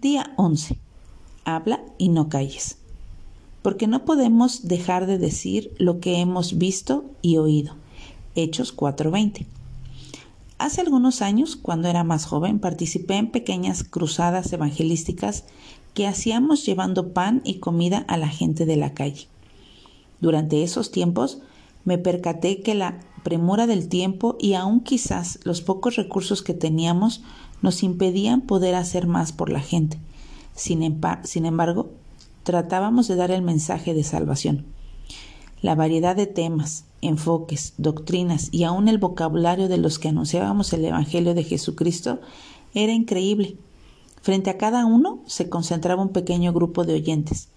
Día 11. Habla y no calles. Porque no podemos dejar de decir lo que hemos visto y oído. Hechos 4:20. Hace algunos años, cuando era más joven, participé en pequeñas cruzadas evangelísticas que hacíamos llevando pan y comida a la gente de la calle. Durante esos tiempos me percaté que la premura del tiempo y aún quizás los pocos recursos que teníamos nos impedían poder hacer más por la gente. Sin, embargo, tratábamos de dar el mensaje de salvación. La variedad de temas, enfoques, doctrinas y aún el vocabulario de los que anunciábamos el Evangelio de Jesucristo era increíble. Frente a cada uno se concentraba un pequeño grupo de oyentes.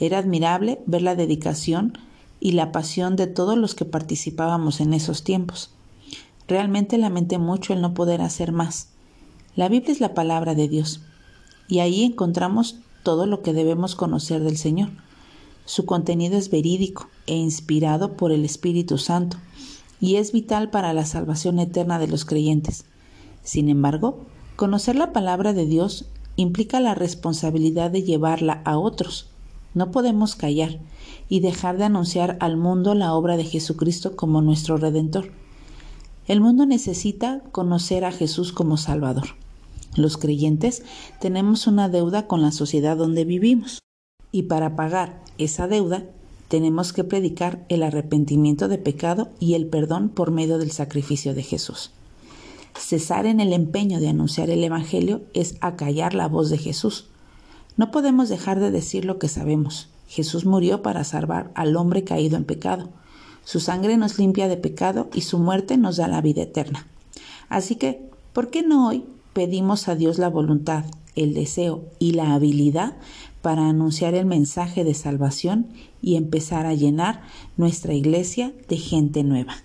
Era admirable ver la dedicación y la pasión de todos los que participábamos en esos tiempos. Realmente lamenté mucho el no poder hacer más. La Biblia es la palabra de Dios y ahí encontramos todo lo que debemos conocer del Señor. Su contenido es verídico e inspirado por el Espíritu Santo y es vital para la salvación eterna de los creyentes. Sin embargo, conocer la palabra de Dios implica la responsabilidad de llevarla a otros. No podemos callar y dejar de anunciar al mundo la obra de Jesucristo como nuestro Redentor. El mundo necesita conocer a Jesús como Salvador. Los creyentes tenemos una deuda con la sociedad donde vivimos y para pagar esa deuda tenemos que predicar el arrepentimiento de pecado y el perdón por medio del sacrificio de Jesús. Cesar en el empeño de anunciar el Evangelio es acallar la voz de Jesús. No podemos dejar de decir lo que sabemos. Jesús murió para salvar al hombre caído en pecado. Su sangre nos limpia de pecado y su muerte nos da la vida eterna. Así que, ¿por qué no hoy pedimos a Dios la voluntad, el deseo y la habilidad para anunciar el mensaje de salvación y empezar a llenar nuestra iglesia de gente nueva.